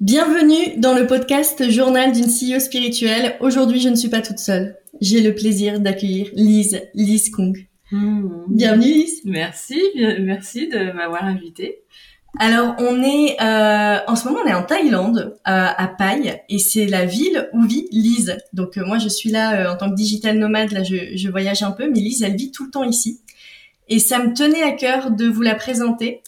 Bienvenue dans le podcast Journal d'une CEO spirituelle. Aujourd'hui, je ne suis pas toute seule. J'ai le plaisir d'accueillir Lise, Lise Kong. Hmm. Bienvenue Lise. Merci, merci de m'avoir invitée. Alors, on est euh, en ce moment, on est en Thaïlande, euh, à Pai, et c'est la ville où vit Lise. Donc, euh, moi, je suis là en tant que digital nomade. Là, je, je voyage un peu, mais Lise, elle vit tout le temps ici. Et ça me tenait à cœur de vous la présenter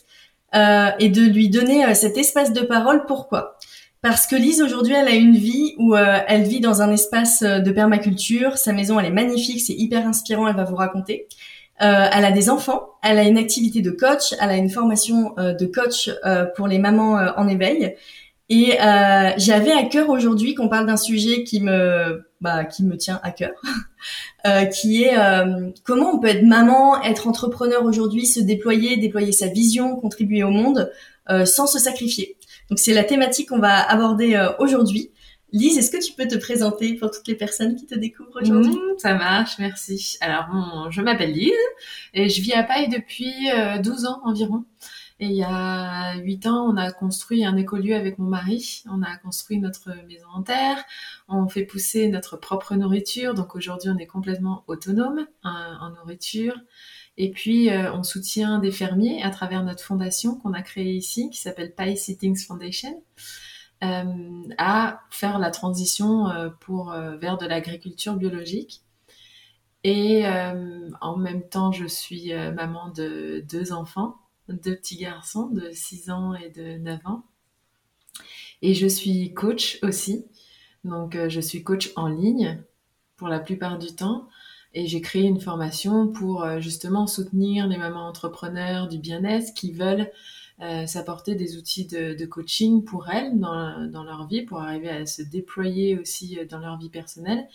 euh, et de lui donner euh, cet espace de parole. Pourquoi? Parce que Lise aujourd'hui, elle a une vie où euh, elle vit dans un espace de permaculture. Sa maison, elle est magnifique, c'est hyper inspirant. Elle va vous raconter. elle a des enfants, elle a une activité de coach, elle a une formation de coach pour les mamans en éveil. Et j'avais à cœur aujourd'hui qu'on parle d'un sujet qui me bah, qui me tient à cœur, euh, qui est euh, comment on peut être maman, être entrepreneur aujourd'hui, se déployer, déployer sa vision, contribuer au monde euh, sans se sacrifier. Donc c'est la thématique qu'on va aborder aujourd'hui. Lise, est-ce que tu peux te présenter pour toutes les personnes qui te découvrent aujourd'hui? Mmh, Ça marche, merci. Alors, je m'appelle Lise et je vis à Paille depuis 12 ans environ. Et il y a huit ans, on a construit un écolieu avec mon mari. On a construit notre maison en terre. On fait pousser notre propre nourriture. Donc aujourd'hui, on est complètement autonome hein, en, nourriture. Et puis, euh, on soutient des fermiers à travers notre fondation qu'on a créée ici, qui s'appelle Pie Sittings Foundation, euh, à faire la transition euh, pour vers de l'agriculture biologique. Et en même temps, je suis maman de deux enfants deux petits garçons de 6 ans et de 9 ans. Et je suis coach aussi. Donc, euh, je suis coach en ligne pour la plupart du temps. Et j'ai créé une formation pour euh, justement soutenir les mamans entrepreneurs du bien-être qui veulent euh, s'apporter des outils de, coaching pour elles dans, leur vie, pour arriver à se déployer aussi dans leur vie personnelle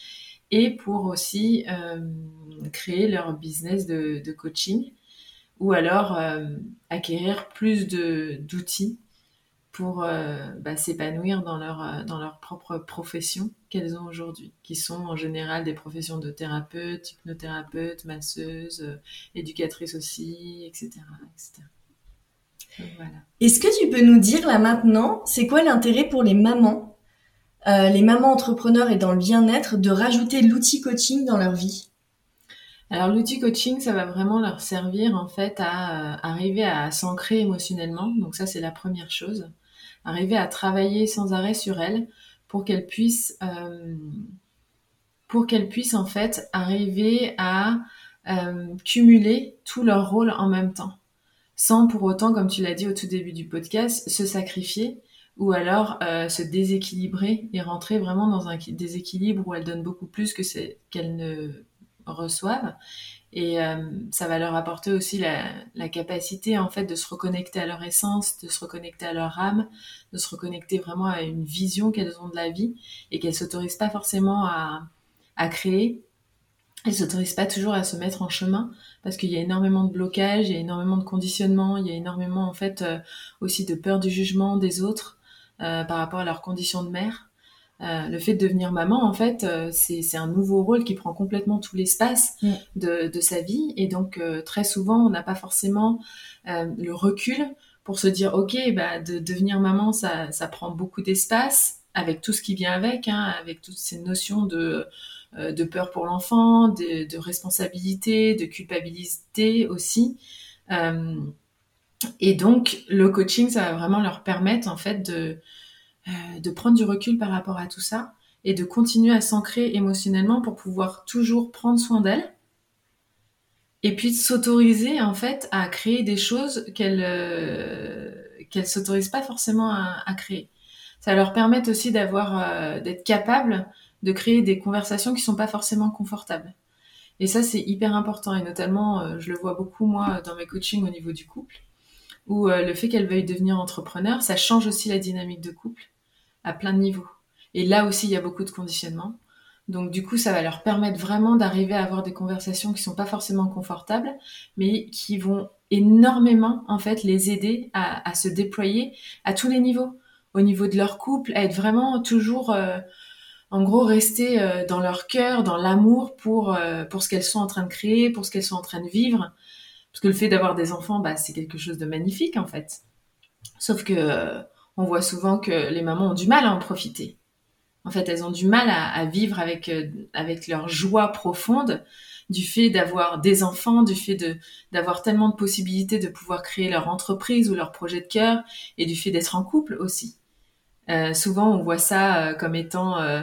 et pour aussi créer leur business de coaching ou alors euh, acquérir plus d'outils pour euh, bah, s'épanouir dans leur euh, dans leur propre profession qu'elles ont aujourd'hui, qui sont en général des professions de thérapeute, hypnothérapeute, masseuse, éducatrice aussi, etc., voilà. Est-ce que tu peux nous dire là maintenant, c'est quoi l'intérêt pour les mamans, les mamans entrepreneurs et dans le bien-être, de rajouter l'outil coaching dans leur vie? Alors l'outil coaching, ça va vraiment leur servir en fait à euh, arriver à s'ancrer émotionnellement. Donc ça c'est la première chose. Arriver à travailler sans arrêt sur elles pour qu'elles puissent euh, pour qu'elles puissent en fait arriver à euh, cumuler tous leurs rôles en même temps, sans pour autant, comme tu l'as dit au tout début du podcast, se sacrifier ou alors se déséquilibrer et rentrer vraiment dans un déséquilibre où elles donnent beaucoup plus que qu'elles ne reçoivent. Et euh, ça va leur apporter aussi la, capacité en fait de se reconnecter à leur essence, de se reconnecter à leur âme, de se reconnecter vraiment à une vision qu'elles ont de la vie et qu'elles s'autorisent pas forcément à, créer. Elles s'autorisent pas toujours à se mettre en chemin parce qu'il y a énormément de blocages, il y a énormément de conditionnement, il y a énormément en fait euh, aussi de peur du jugement des autres euh, par rapport à leurs conditions de mère. Euh, le fait de devenir maman, en fait, euh, c'est un nouveau rôle qui prend complètement tout l'espace mm. de, de, sa vie. Et donc, euh, très souvent, on n'a pas forcément le recul pour se dire, OK, bah, de devenir maman, ça, ça prend beaucoup d'espace, avec tout ce qui vient avec, hein, avec toutes ces notions de, de peur pour l'enfant, de, de, responsabilité, de culpabilité aussi. et donc, le coaching, ça va vraiment leur permettre, en fait, de euh, de prendre du recul par rapport à tout ça et de continuer à s'ancrer émotionnellement pour pouvoir toujours prendre soin d'elle et puis de s'autoriser en fait à créer des choses qu'elle euh, qu'elle s'autorise pas forcément à, créer. Ça leur permet aussi d'avoir euh, d'être capable de créer des conversations qui sont pas forcément confortables. Et ça c'est hyper important et notamment euh, je le vois beaucoup moi dans mes coachings au niveau du couple où le fait qu'elle veuille devenir entrepreneur, ça change aussi la dynamique de couple à plein de niveaux. Et là aussi, il y a beaucoup de conditionnement. Donc du coup, ça va leur permettre vraiment d'arriver à avoir des conversations qui sont pas forcément confortables, mais qui vont énormément en fait les aider à, se déployer à tous les niveaux, au niveau de leur couple, à être vraiment toujours, euh, en gros, rester euh, dans leur cœur, dans l'amour pour euh, pour ce qu'elles sont en train de créer, pour ce qu'elles sont en train de vivre. Parce que le fait d'avoir des enfants, bah, c'est quelque chose de magnifique en fait. Sauf que on voit souvent que les mamans ont du mal à en profiter. En fait, elles ont du mal à, vivre avec, euh, avec leur joie profonde du fait d'avoir des enfants, du fait de d'avoir tellement de possibilités de pouvoir créer leur entreprise ou leur projet de cœur, et du fait d'être en couple aussi. Euh, souvent, on voit ça euh, comme étant euh,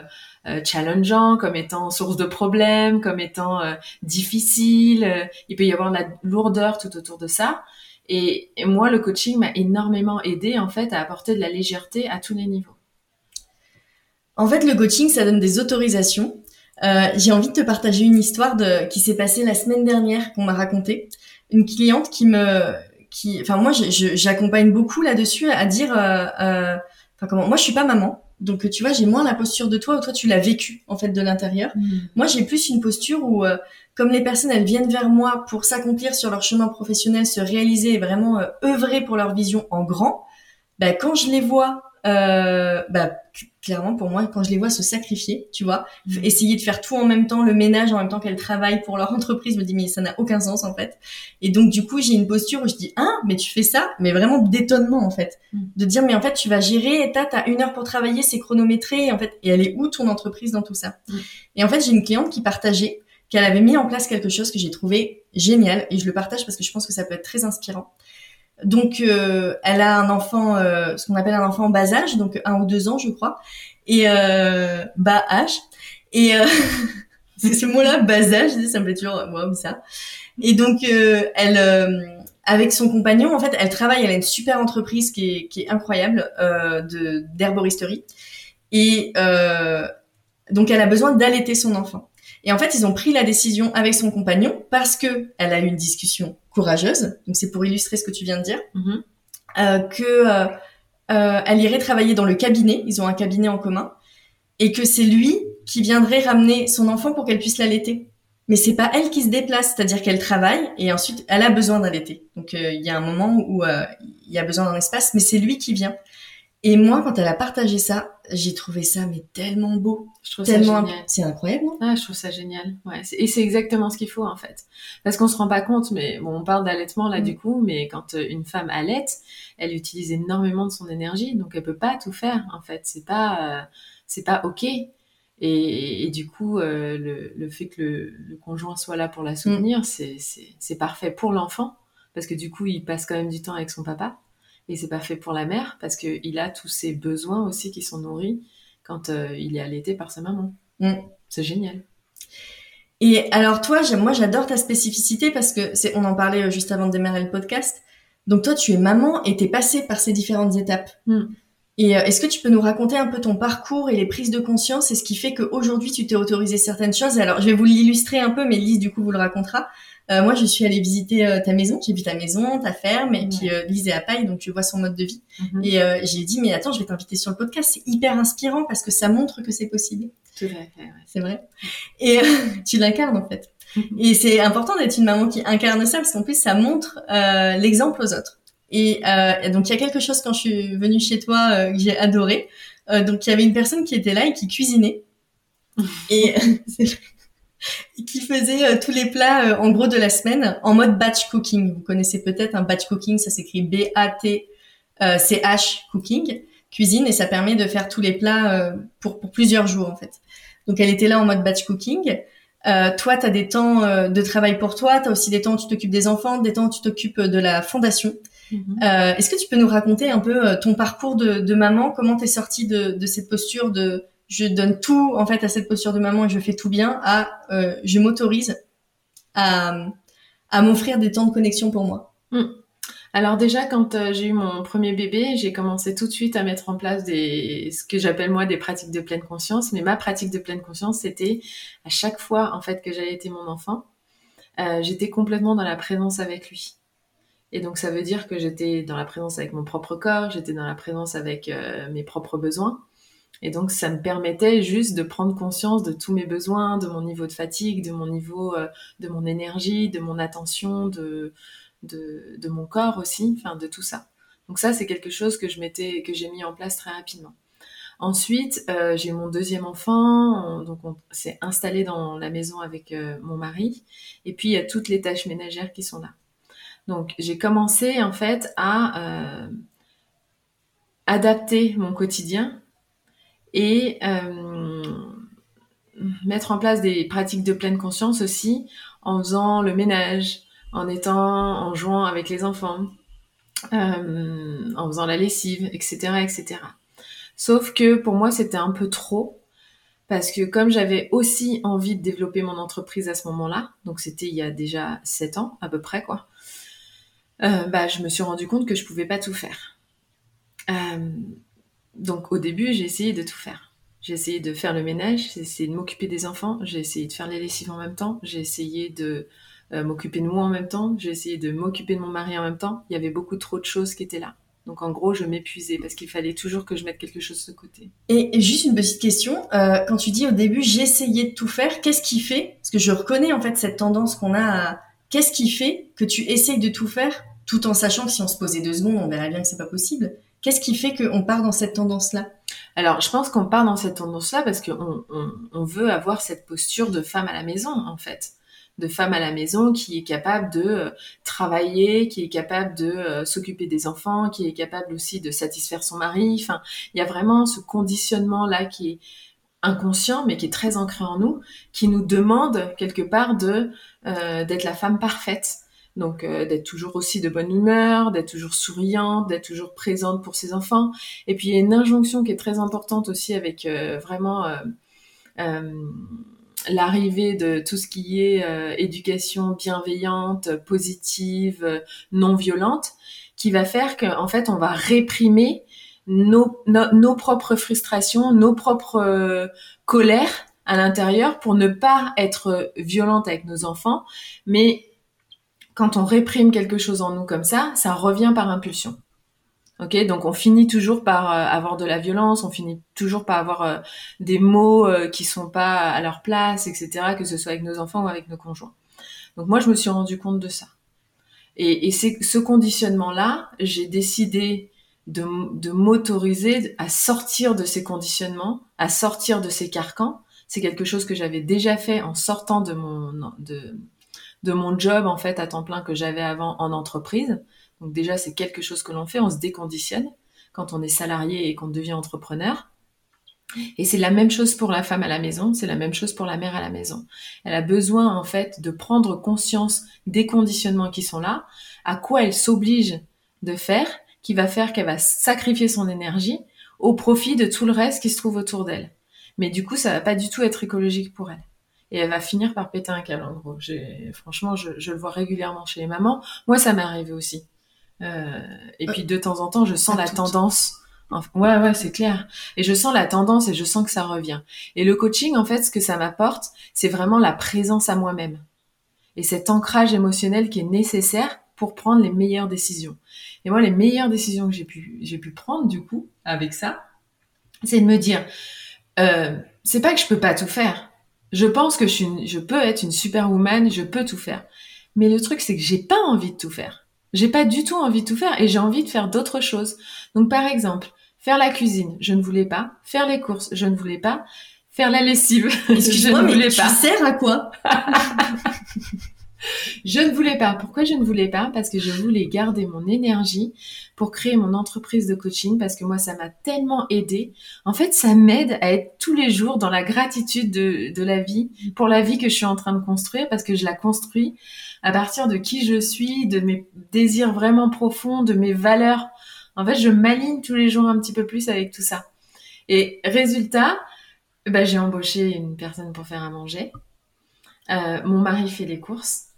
challengeant, comme étant source de problèmes, comme étant difficile. il peut y avoir de la lourdeur tout autour de ça. Et, et moi, le coaching m'a énormément aidé en fait à apporter de la légèreté à tous les niveaux. En fait, le coaching, ça donne des autorisations euh, j'ai envie de te partager une histoire qui s'est passée la semaine dernière qu'on m'a racontée. Une cliente qui me, qui, enfin moi, j'accompagne beaucoup là-dessus à dire, euh, euh, enfin comment, moi je suis pas maman, donc tu vois, j'ai moins la posture de toi où toi tu l'as vécu en fait de l'intérieur. Mmh. Moi, j'ai plus une posture où, comme les personnes elles viennent vers moi pour s'accomplir sur leur chemin professionnel, se réaliser et vraiment œuvrer pour leur vision en grand, bah, quand je les vois euh, bah, clairement pour moi quand je les vois se sacrifier tu vois mm. essayer de faire tout en même temps le ménage en même temps qu'elles travaillent pour leur entreprise je me dis mais ça n'a aucun sens en fait et donc du coup j'ai une posture où je dis ah mais tu fais ça mais vraiment d'étonnement en fait mm. de dire mais en fait tu vas gérer et t'as t'as une heure pour travailler c'est chronométré et en fait et elle est où ton entreprise dans tout ça mm. et en fait j'ai une cliente qui partageait qu'elle avait mis en place quelque chose que j'ai trouvé génial et je le partage parce que je pense que ça peut être très inspirant donc, euh, elle a un enfant, euh, ce qu'on appelle un enfant en bas âge, donc un ou deux ans, je crois, et euh, bas âge. Et euh, c'est ce mot-là, bas âge, ça me fait toujours moi ça. Et donc, elle, avec son compagnon, en fait, elle travaille. Elle a une super entreprise qui est, qui est incroyable de d'herboristerie. Et donc, elle a besoin d'allaiter son enfant. Et en fait, ils ont pris la décision avec son compagnon parce que elle a eu une discussion courageuse. Donc c'est pour illustrer ce que tu viens de dire, mm-hmm. euh, que euh, euh, elle irait travailler dans le cabinet. Ils ont un cabinet en commun et que c'est lui qui viendrait ramener son enfant pour qu'elle puisse l'allaiter. Mais c'est pas elle qui se déplace, c'est-à-dire qu'elle travaille et ensuite elle a besoin d'allaiter. Donc il y a un moment où il y a besoin d'un espace, mais c'est lui qui vient. Et moi, quand elle a partagé ça, j'ai trouvé ça mais tellement beau. Je trouve tellement... ça génial. C'est incroyable, non Ah, je trouve ça génial. Ouais, et c'est exactement ce qu'il faut en fait. Parce qu'on se rend pas compte, mais bon, on parle d'allaitement là mm. du coup, mais quand euh, une femme allaite, elle utilise énormément de son énergie, donc elle peut pas tout faire en fait. C'est pas, euh, c'est pas ok. Et, et, du coup, euh, le, le, fait que le, le, conjoint soit là pour la soutenir, mm. c'est c'est parfait pour l'enfant parce que du coup, il passe quand même du temps avec son papa et c'est pas fait pour la mère parce qu'il a tous ses besoins aussi qui sont nourris quand euh, il est allaité par sa maman. Mm. C'est génial. Et alors toi, moi j'adore ta spécificité parce que c'est, on en parlait euh, juste avant de démarrer le podcast. Donc toi, tu es maman et t'es passée par ces différentes étapes. Mm. Et euh, est-ce que tu peux nous raconter un peu ton parcours et les prises de conscience et ce qui fait qu'aujourd'hui tu t'es autorisé certaines choses? Alors je vais vous l'illustrer un peu, mais Lise du coup vous le racontera. Euh, moi, je suis allée visiter euh, ta maison. J'ai vu ta maison, ta ferme, et puis euh, Lise est à Paille, donc je vois son mode de vie. Mhm. Et euh, j'ai dit, mais attends, je vais t'inviter sur le podcast. C'est hyper inspirant parce que ça montre que c'est possible. C'est vrai. C'est vrai. Et tu l'incarnes en fait. Mhm. Et c'est important d'être une maman qui incarne ça parce qu'en plus, ça montre l'exemple aux autres. Et donc, il y a quelque chose quand je suis venue chez toi que j'ai adoré. donc, il y avait une personne qui était là et qui cuisinait. et c'est qui faisait euh, tous les plats euh, en gros de la semaine en mode batch cooking. Vous connaissez peut-être un batch cooking, ça s'écrit B-A-T-C-H cooking, cuisine, et ça permet de faire tous les plats euh, pour, pour plusieurs jours en fait. Donc elle était là en mode batch cooking. Euh, toi, tu as des temps de travail pour toi, tu as aussi des temps où tu t'occupes des enfants, des temps où tu t'occupes de la fondation. Mm-hmm. euh, Est-ce que tu peux nous raconter un peu ton parcours de, de maman, comment tu es sortie de, de cette posture de je donne tout en fait à cette posture de maman et je fais tout bien à euh, je m'autorise à, m'offrir des temps de connexion pour moi. Hmm. Alors déjà quand euh, j'ai eu mon premier bébé, j'ai commencé tout de suite à mettre en place ce que j'appelle moi des pratiques de pleine conscience, mais ma pratique de pleine conscience c'était à chaque fois en fait que mon enfant, euh, j'étais complètement dans la présence avec lui. Et donc ça veut dire que j'étais dans la présence avec mon propre corps, j'étais dans la présence avec mes propres besoins. Et donc, ça me permettait juste de prendre conscience de tous mes besoins, de mon niveau de fatigue, de mon niveau, euh, de mon énergie, de mon attention, de, de, mon corps aussi, enfin, de tout ça. Donc ça, c'est quelque chose que je m'étais, que j'ai mis en place très rapidement. Ensuite, euh, j'ai mon deuxième enfant, donc on s'est installé dans la maison avec euh, mon mari, et puis il y a toutes les tâches ménagères qui sont là. Donc j'ai commencé en fait à adapter mon quotidien et mettre en place des pratiques de pleine conscience aussi en faisant le ménage, en étant, en jouant avec les enfants, euh, en faisant la lessive, etc., etc. Sauf que pour moi, c'était un peu trop parce que comme j'avais aussi envie de développer mon entreprise à ce moment-là, donc c'était il y a déjà sept ans à peu près quoi, euh, bah je me suis rendu compte que je pouvais pas tout faire. Euh, donc au début, j'ai essayé de tout faire. J'ai essayé de faire le ménage, j'ai essayé de m'occuper des enfants, j'ai essayé de faire les lessives en même temps, j'ai essayé de euh, m'occuper de moi en même temps, j'ai essayé de m'occuper de mon mari en même temps. Il y avait beaucoup trop de choses qui étaient là. Donc en gros, je m'épuisais parce qu'il fallait toujours que je mette quelque chose de côté. Et juste une petite question, euh, quand tu dis au début j'essayais de tout faire, qu'est-ce qui fait? Parce que je reconnais en fait cette tendance qu'on a à qu'est-ce qui fait que tu essayes de tout faire tout en sachant que si on se posait deux secondes, on verrait bien que c'est pas possible. Qu'est-ce qui fait qu'on part dans cette tendance-là? Alors, je pense qu'on part dans cette tendance-là parce qu'on on, veut avoir cette posture de femme à la maison, en fait de femme à la maison qui est capable de euh, travailler, qui est capable de euh, s'occuper des enfants, qui est capable aussi de satisfaire son mari. Enfin, il y a vraiment ce conditionnement là qui est inconscient mais qui est très ancré en nous, qui nous demande quelque part euh, d'être la femme parfaite. Donc euh, d'être toujours aussi de bonne humeur, d'être toujours souriante, d'être toujours présente pour ses enfants. Et puis il y a une injonction qui est très importante aussi avec euh, vraiment euh, l'arrivée de tout ce qui est éducation bienveillante, positive, non violente, qui va faire qu'en fait on va réprimer nos, nos propres frustrations, nos propres colères à l'intérieur pour ne pas être violente avec nos enfants, mais quand on réprime quelque chose en nous comme ça, ça revient par impulsion. Ok, donc on finit toujours par euh, avoir de la violence, on finit toujours par avoir euh, des mots euh, qui sont pas à leur place, etc. Que ce soit avec nos enfants ou avec nos conjoints. Donc moi, je me suis rendu compte de ça. Et, et c'est ce conditionnement-là, j'ai décidé de, de m'autoriser à sortir de ces conditionnements, à sortir de ces carcans. C'est quelque chose que j'avais déjà fait en sortant de mon de, de mon job en fait à temps plein que j'avais avant en entreprise. Donc déjà c'est quelque chose que l'on fait, on se déconditionne quand on est salarié et qu'on devient entrepreneur. Et c'est la même chose pour la femme à la maison, c'est la même chose pour la mère à la maison. Elle a besoin en fait de prendre conscience des conditionnements qui sont là, à quoi elle s'oblige de faire, qui va faire qu'elle va sacrifier son énergie au profit de tout le reste qui se trouve autour d'elle. Mais du coup, ça va pas du tout être écologique pour elle et elle va finir par péter un câble en gros. Franchement, je, je, le vois régulièrement chez les mamans. Moi, ça m'est arrivé aussi. Euh, et puis de temps en temps, je sens la tendance. Ouais, ouais, c'est clair. Et je sens la tendance et je sens que ça revient. Et le coaching, en fait, ce que ça m'apporte, c'est vraiment la présence à moi-même. Et cet ancrage émotionnel qui est nécessaire pour prendre les meilleures décisions. Et moi, les meilleures décisions que j'ai pu, j'ai pu prendre, du coup, avec ça, c'est de me dire, euh, c'est pas que je peux pas tout faire. Je pense que je, suis je peux être une superwoman, je peux tout faire. Mais le truc, c'est que j'ai pas envie de tout faire. J'ai pas du tout envie de tout faire et j'ai envie de faire d'autres choses. Donc, par exemple, faire la cuisine, je ne voulais pas. Faire les courses, je ne voulais pas. Faire la lessive, je ne voulais pas. Tu sers à quoi? Je ne voulais pas. Pourquoi je ne voulais pas? Parce que je voulais garder mon énergie pour créer mon entreprise de coaching parce que moi, ça m'a tellement aidé. En fait, ça m'aide à être tous les jours dans la gratitude de, la vie, pour la vie que je suis en train de construire parce que je la construis à partir de qui je suis, de mes désirs vraiment profonds, de mes valeurs. En fait, je m'aligne tous les jours un petit peu plus avec tout ça. Et résultat, bah, j'ai embauché une personne pour faire à manger. Euh, mon mari fait les courses.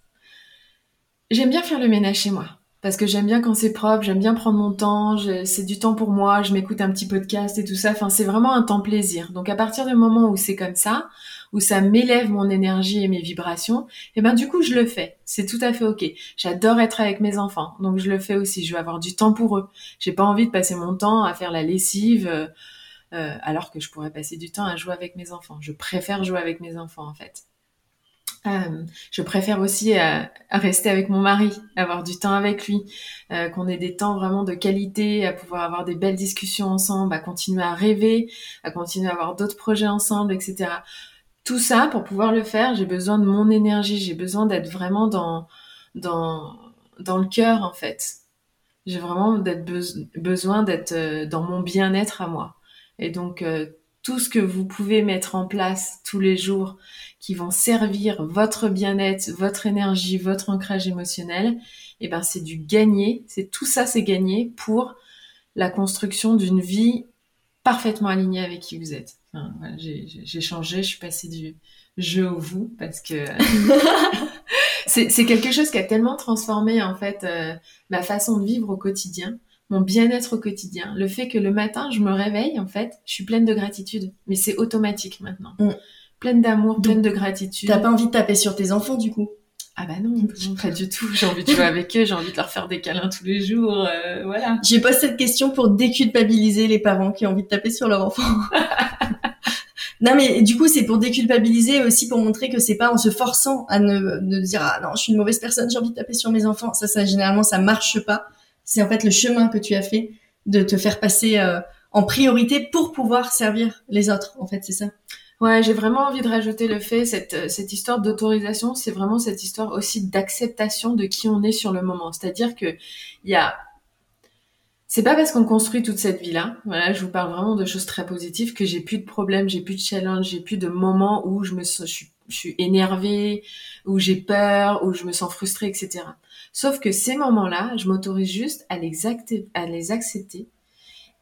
J'aime bien faire le ménage chez moi parce que j'aime bien quand c'est propre, j'aime bien prendre mon temps, c'est du temps pour moi, je m'écoute un petit podcast et tout ça. Enfin, c'est vraiment un temps plaisir. Donc à partir du moment où c'est comme ça, où ça m'élève mon énergie et mes vibrations, et eh ben du coup je le fais. C'est tout à fait ok. J'adore être avec mes enfants, donc je le fais aussi. Je veux avoir du temps pour eux. J'ai pas envie de passer mon temps à faire la lessive. Euh, euh, alors que je pourrais passer du temps à jouer avec mes enfants. Je préfère jouer avec mes enfants en fait. Euh, je préfère aussi euh, rester avec mon mari, avoir du temps avec lui, euh, qu'on ait des temps vraiment de qualité, à pouvoir avoir des belles discussions ensemble, à continuer à rêver, à continuer à avoir d'autres projets ensemble, etc. Tout ça, pour pouvoir le faire, j'ai besoin de mon énergie, j'ai besoin d'être vraiment dans, dans, dans le cœur, en fait. J'ai vraiment besoin d'être dans mon bien-être à moi. Et donc tout ce que vous pouvez mettre en place tous les jours qui vont servir votre bien-être, votre énergie, votre ancrage émotionnel, eh ben c'est du gagner. C'est tout ça, c'est gagné pour la construction d'une vie parfaitement alignée avec qui vous êtes. j'ai changé, je suis passée du jeu au vous parce que c'est quelque chose qui a tellement transformé en fait euh, ma façon de vivre au quotidien, mon bien-être au quotidien. Le fait que le matin je me réveille en fait, je suis pleine de gratitude, mais c'est automatique maintenant. Mm. Pleine d'amour, pleine de gratitude. T'as pas envie de taper sur tes enfants du coup? Ah bah non, pas du tout. J'ai envie de jouer avec eux, j'ai envie de leur faire des câlins tous les jours, euh, voilà. J'ai posé cette question pour déculpabiliser les parents qui ont envie de taper sur leur enfant. Non, mais du coup, c'est pour déculpabiliser aussi pour montrer que c'est pas en se forçant à ne, ne dire ah non, je suis une mauvaise personne, j'ai envie de taper sur mes enfants. Ça, ça généralement, ça marche pas. C'est en fait le chemin que tu as fait de te faire passer euh, en priorité pour pouvoir servir les autres. En fait, c'est ça. Ouais, j'ai vraiment envie de rajouter le fait cette cette histoire d'autorisation, c'est vraiment cette histoire aussi d'acceptation de qui on est sur le moment. C'est-à-dire que il y a c'est pas parce qu'on construit toute cette vie-là, voilà, je vous parle vraiment de choses très positives, que j'ai plus de problèmes, j'ai plus de challenge, j'ai plus de moments où je me je suis, je suis énervée, où j'ai peur, où je me sens frustrée, etc. Sauf que ces moments-là, je m'autorise juste à les, à les accepter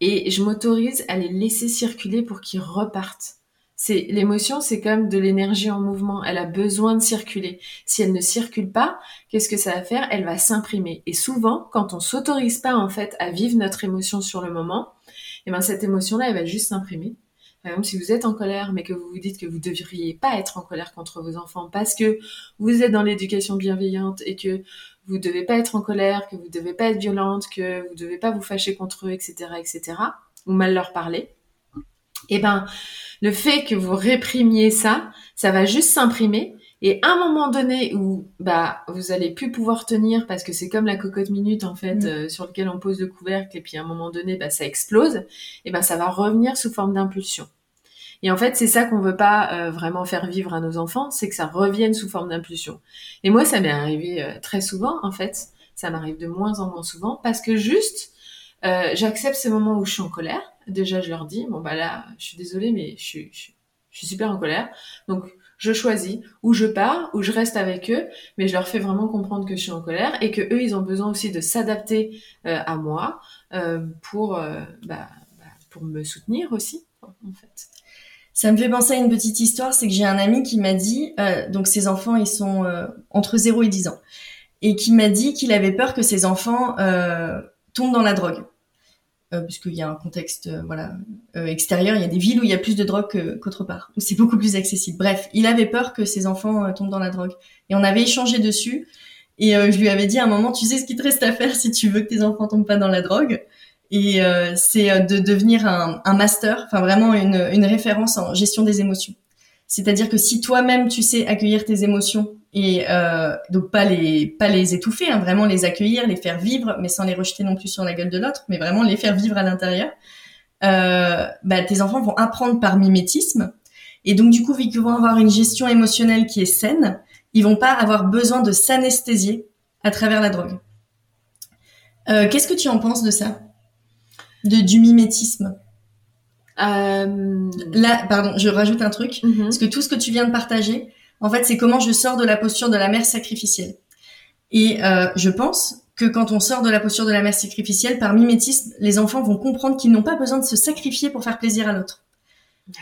et je m'autorise à les laisser circuler pour qu'ils repartent c'est l'émotion, c'est comme de l'énergie en mouvement. Elle a besoin de circuler. Si elle ne circule pas, qu'est-ce que ça va faire? Elle va s'imprimer. Et souvent, quand on s'autorise pas en fait à vivre notre émotion sur le moment, eh ben cette émotion-là, elle va juste s'imprimer. Exemple, si vous êtes en colère, mais que vous vous dites que vous ne devriez pas être en colère contre vos enfants parce que vous êtes dans l'éducation bienveillante et que vous ne devez pas être en colère, que vous ne devez pas être violente, que vous ne devez pas vous fâcher contre eux, etc., etc., ou mal leur parler, eh ben, le fait que vous réprimiez ça, ça va juste s'imprimer. Et à un moment donné où bah vous allez plus pouvoir tenir parce que c'est comme la cocotte minute en fait mm. euh, sur lequel on pose le couvercle et puis à un moment donné bah ça explose, et ben ça va revenir sous forme d'impulsion. Et en fait, c'est ça qu'on veut pas euh, vraiment faire vivre à nos enfants, c'est que ça revienne sous forme d'impulsion. Et moi, ça m'est arrivé euh, très souvent, en fait. Ça m'arrive de moins en moins souvent parce que juste, j'accepte ces moments où je suis en colère déjà je leur dis bon bah là je suis désolée mais je suis, je, suis super en colère donc je choisis ou je pars ou je reste avec eux mais je leur fais vraiment comprendre que je suis en colère et que eux ils ont besoin aussi de s'adapter euh, à moi euh, pour euh, bah, bah, pour me soutenir aussi en fait ça me fait penser à une petite histoire, c'est que j'ai un ami qui m'a dit, donc ses enfants ils sont entre 0 et 10 ans, et qui m'a dit qu'il avait peur que ses enfants tombent dans la drogue. Euh, puisqu'il y a un contexte euh, voilà euh, extérieur. Il y a des villes où il y a plus de drogue qu'autre part, où c'est beaucoup plus accessible. Bref, il avait peur que ses enfants tombent dans la drogue. Et on avait échangé dessus. Et je lui avais dit à un moment, tu sais ce qu'il te reste à faire si tu veux que tes enfants tombent pas dans la drogue? Et c'est de devenir un, un master, enfin vraiment une, une référence en gestion des émotions. C'est-à-dire que si toi-même tu sais accueillir tes émotions et euh, donc pas les pas les étouffer, hein, vraiment les accueillir, les faire vivre, mais sans les rejeter non plus sur la gueule de l'autre, mais vraiment les faire vivre à l'intérieur. Euh, bah, tes enfants vont apprendre par mimétisme et donc du coup vu qu'ils vont avoir une gestion émotionnelle qui est saine, ils vont pas avoir besoin de s'anesthésier à travers la drogue. Euh, Qu'est-ce que tu en penses de ça, de du mimétisme? Euh... Là, pardon, je rajoute un truc, mm-hmm. parce que tout ce que tu viens de partager, en fait, c'est comment je sors de la posture de la mère sacrificielle. Et euh, je pense que quand on sort de la posture de la mère sacrificielle, par mimétisme, les enfants vont comprendre qu'ils n'ont pas besoin de se sacrifier pour faire plaisir à l'autre.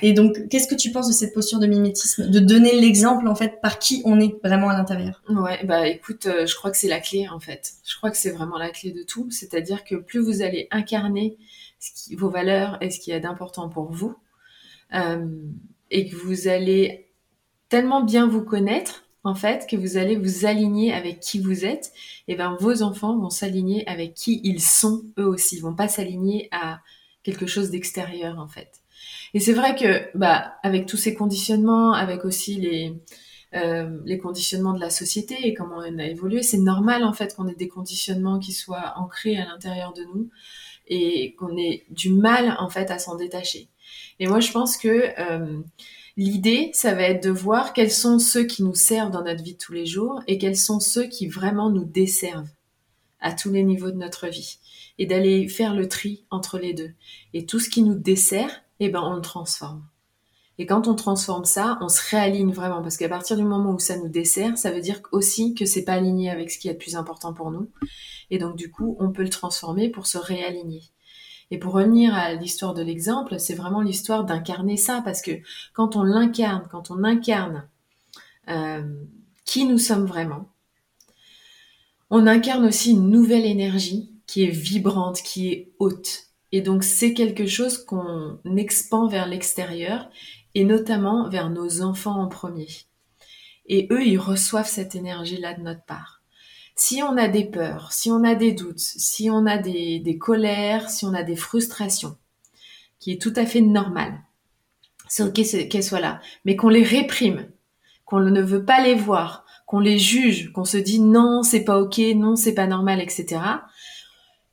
Et donc, qu'est-ce que tu penses de cette posture de mimétisme, de donner l'exemple en fait par qui on est vraiment à l'intérieur? Ouais, bah écoute, euh, je crois que c'est la clé en fait. Je crois que c'est vraiment la clé de tout. C'est-à-dire que plus vous allez incarner vos valeurs et ce qui est d'important pour vous, euh, et que vous allez tellement bien vous connaître, en fait, que vous allez vous aligner avec qui vous êtes, et ben vos enfants vont s'aligner avec qui ils sont eux aussi. Ils vont pas s'aligner à quelque chose d'extérieur, en fait. Et c'est vrai que, bah, avec tous ces conditionnements, avec aussi les euh, les conditionnements de la société et comment on a évolué, c'est normal en fait qu'on ait des conditionnements qui soient ancrés à l'intérieur de nous et qu'on ait du mal en fait à s'en détacher. Et moi, je pense que euh, L'idée, ça va être de voir quels sont ceux qui nous servent dans notre vie de tous les jours et quels sont ceux qui vraiment nous desservent à tous les niveaux de notre vie et d'aller faire le tri entre les deux. Et tout ce qui nous dessert, eh ben, on le transforme. Et quand on transforme ça, on se réaligne vraiment parce qu'à partir du moment où ça nous dessert, ça veut dire aussi que c'est pas aligné avec ce qui est le plus important pour nous. Et donc du coup, on peut le transformer pour se réaligner. Et pour revenir à l'histoire de l'exemple, c'est vraiment l'histoire d'incarner ça parce que quand on l'incarne, quand on incarne euh, qui nous sommes vraiment, on incarne aussi une nouvelle énergie qui est vibrante, qui est haute. Et donc c'est quelque chose qu'on expand vers l'extérieur et notamment vers nos enfants en premier. Et eux, ils reçoivent cette énergie-là de notre part. Si on a des peurs, si on a des doutes, si on a des, colères, si on a des frustrations, qui est tout à fait normal, c'est ok qu'elles soient là, mais qu'on les réprime, qu'on ne veut pas les voir, qu'on les juge, qu'on se dit non, c'est pas ok, non, c'est pas normal, etc